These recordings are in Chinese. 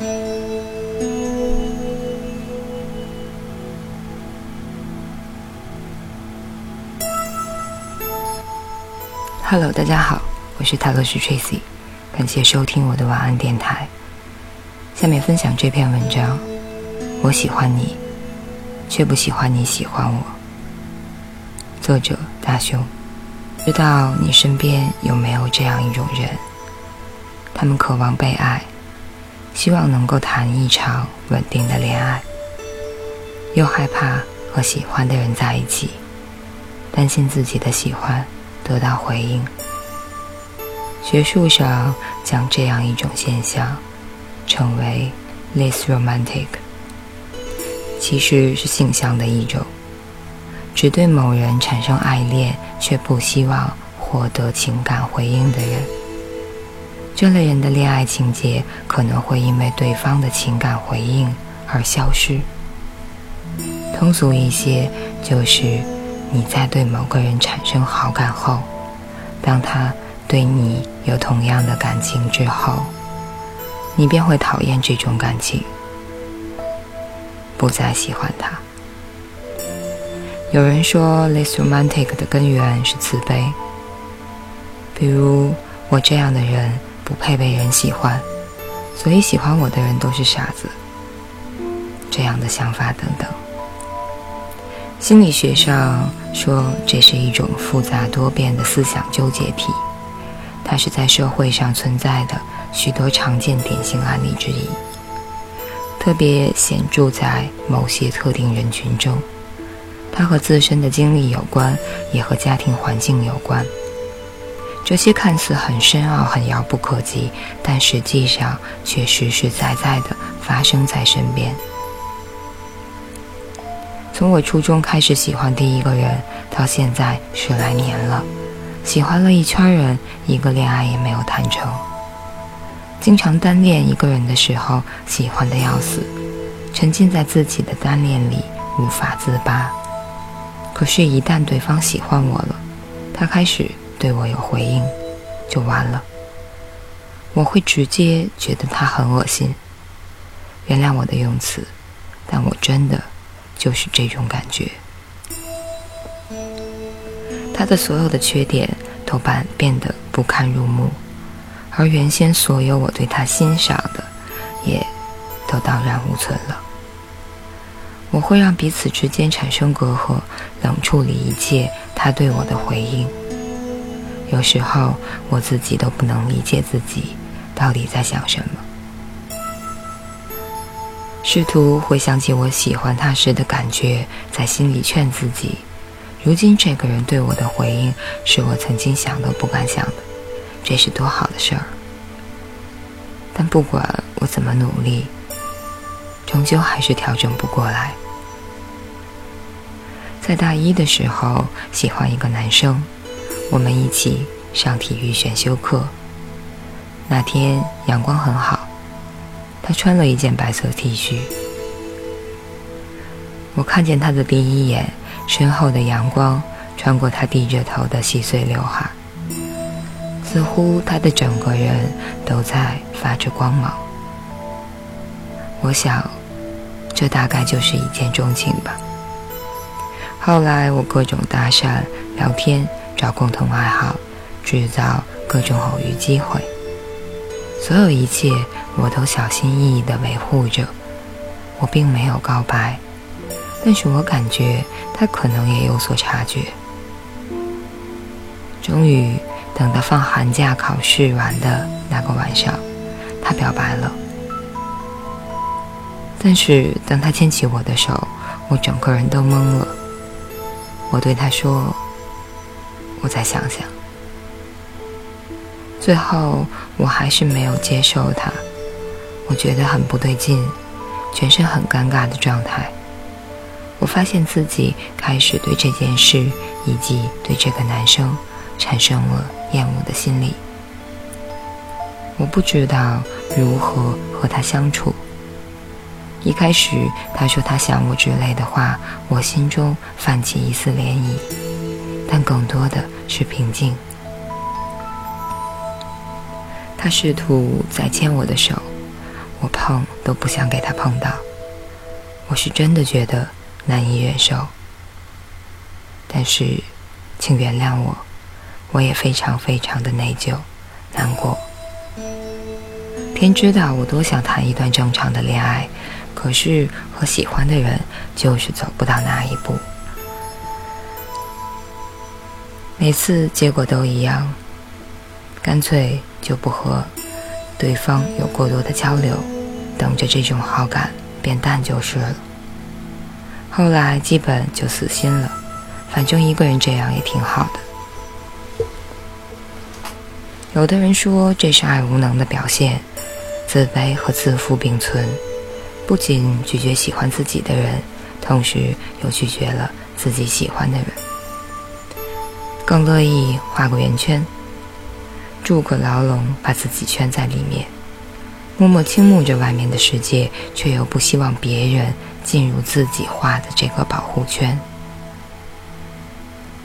Hello，大家好，我是塔罗斯 Tracy，感谢收听我的晚安电台。下面分享这篇文章，我喜欢你，却不喜欢你喜欢我。作者大雄，知道你身边有没有这样一种人？他们渴望被爱，希望能够谈一场稳定的恋爱，又害怕和喜欢的人在一起，担心自己的喜欢。得到回应。学术上将这样一种现象称为 “less romantic”，其实是性向的一种，只对某人产生爱恋却不希望获得情感回应的人。这类人的恋爱情节可能会因为对方的情感回应而消失。通俗一些，就是。你在对某个人产生好感后，当他对你有同样的感情之后，你便会讨厌这种感情，不再喜欢他。有人说，less romantic 的根源是自卑，比如我这样的人不配被人喜欢，所以喜欢我的人都是傻子，这样的想法等等。心理学上说，这是一种复杂多变的思想纠结体，它是在社会上存在的许多常见典型案例之一，特别显著在某些特定人群中。它和自身的经历有关，也和家庭环境有关。这些看似很深奥、很遥不可及，但实际上却实实在在的发生在身边。从我初中开始喜欢第一个人，到现在十来年了，喜欢了一圈人，一个恋爱也没有谈成。经常单恋一个人的时候，喜欢的要死，沉浸在自己的单恋里无法自拔。可是，一旦对方喜欢我了，他开始对我有回应，就完了。我会直接觉得他很恶心。原谅我的用词，但我真的。就是这种感觉，他的所有的缺点都变变得不堪入目，而原先所有我对他欣赏的，也都荡然无存了。我会让彼此之间产生隔阂，冷处理一切他对我的回应。有时候我自己都不能理解自己到底在想什么。试图回想起我喜欢他时的感觉，在心里劝自己：如今这个人对我的回应，是我曾经想都不敢想的，这是多好的事儿。但不管我怎么努力，终究还是调整不过来。在大一的时候，喜欢一个男生，我们一起上体育选修课。那天阳光很好。他穿了一件白色 T 恤，我看见他的第一眼，身后的阳光穿过他低着头的细碎刘海，似乎他的整个人都在发着光芒。我想，这大概就是一见钟情吧。后来我各种搭讪、聊天，找共同爱好，制造各种偶遇机会，所有一切。我都小心翼翼地维护着，我并没有告白，但是我感觉他可能也有所察觉。终于等到放寒假考试完的那个晚上，他表白了。但是当他牵起我的手，我整个人都懵了。我对他说：“我再想想。”最后我还是没有接受他。我觉得很不对劲，全身很尴尬的状态。我发现自己开始对这件事以及对这个男生产生了厌恶的心理。我不知道如何和他相处。一开始他说他想我之类的话，我心中泛起一丝涟漪，但更多的是平静。他试图再牵我的手。我碰都不想给他碰到。我是真的觉得难以忍受。但是，请原谅我，我也非常非常的内疚、难过。天知道我多想谈一段正常的恋爱，可是和喜欢的人就是走不到那一步。每次结果都一样，干脆就不和对方有过多的交流，等着这种好感变淡就是了。后来基本就死心了，反正一个人这样也挺好的。有的人说这是爱无能的表现。自卑和自负并存，不仅拒绝喜欢自己的人，同时又拒绝了自己喜欢的人，更乐意画个圆圈，筑个牢笼，把自己圈在里面，默默倾慕着外面的世界，却又不希望别人进入自己画的这个保护圈。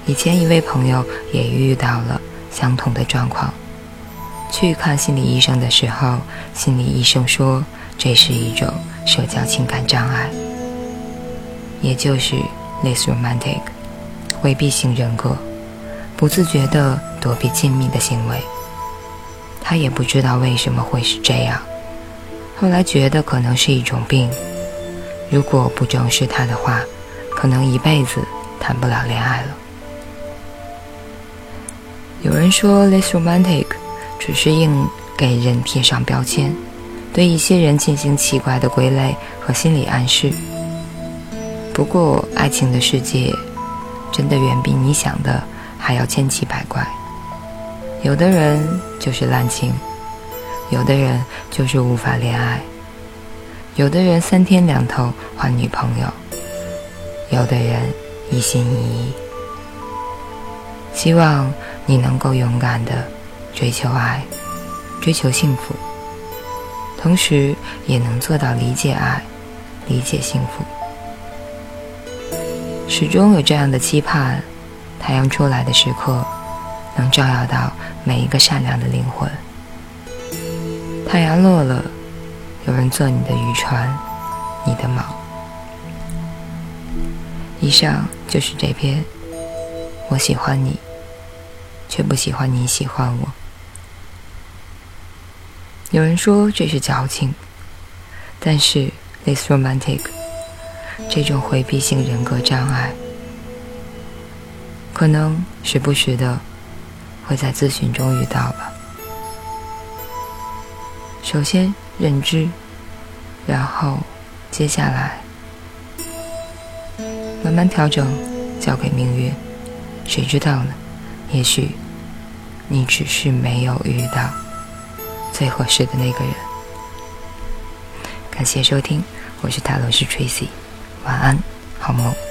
以前一位朋友也遇到了相同的状况。去看心理医生的时候，心理医生说这是一种社交情感障碍，也就是 less romantic，回避型人格，不自觉的躲避亲密的行为。他也不知道为什么会是这样，后来觉得可能是一种病。如果不正视他的话，可能一辈子谈不了恋爱了。有人说 less romantic。只是硬给人贴上标签，对一些人进行奇怪的归类和心理暗示。不过，爱情的世界真的远比你想的还要千奇百怪。有的人就是滥情，有的人就是无法恋爱，有的人三天两头换女朋友，有的人一心一意。希望你能够勇敢的。追求爱，追求幸福，同时也能做到理解爱，理解幸福。始终有这样的期盼：太阳出来的时刻，能照耀到每一个善良的灵魂；太阳落了，有人做你的渔船，你的锚。以上就是这篇。我喜欢你，却不喜欢你喜欢我。有人说这是矫情，但是 this romantic 这种回避性人格障碍，可能时不时的会在咨询中遇到吧。首先认知，然后接下来慢慢调整，交给命运，谁知道呢？也许你只是没有遇到。最合适的那个人。感谢收听，我是塔罗师 Tracy，晚安，好梦。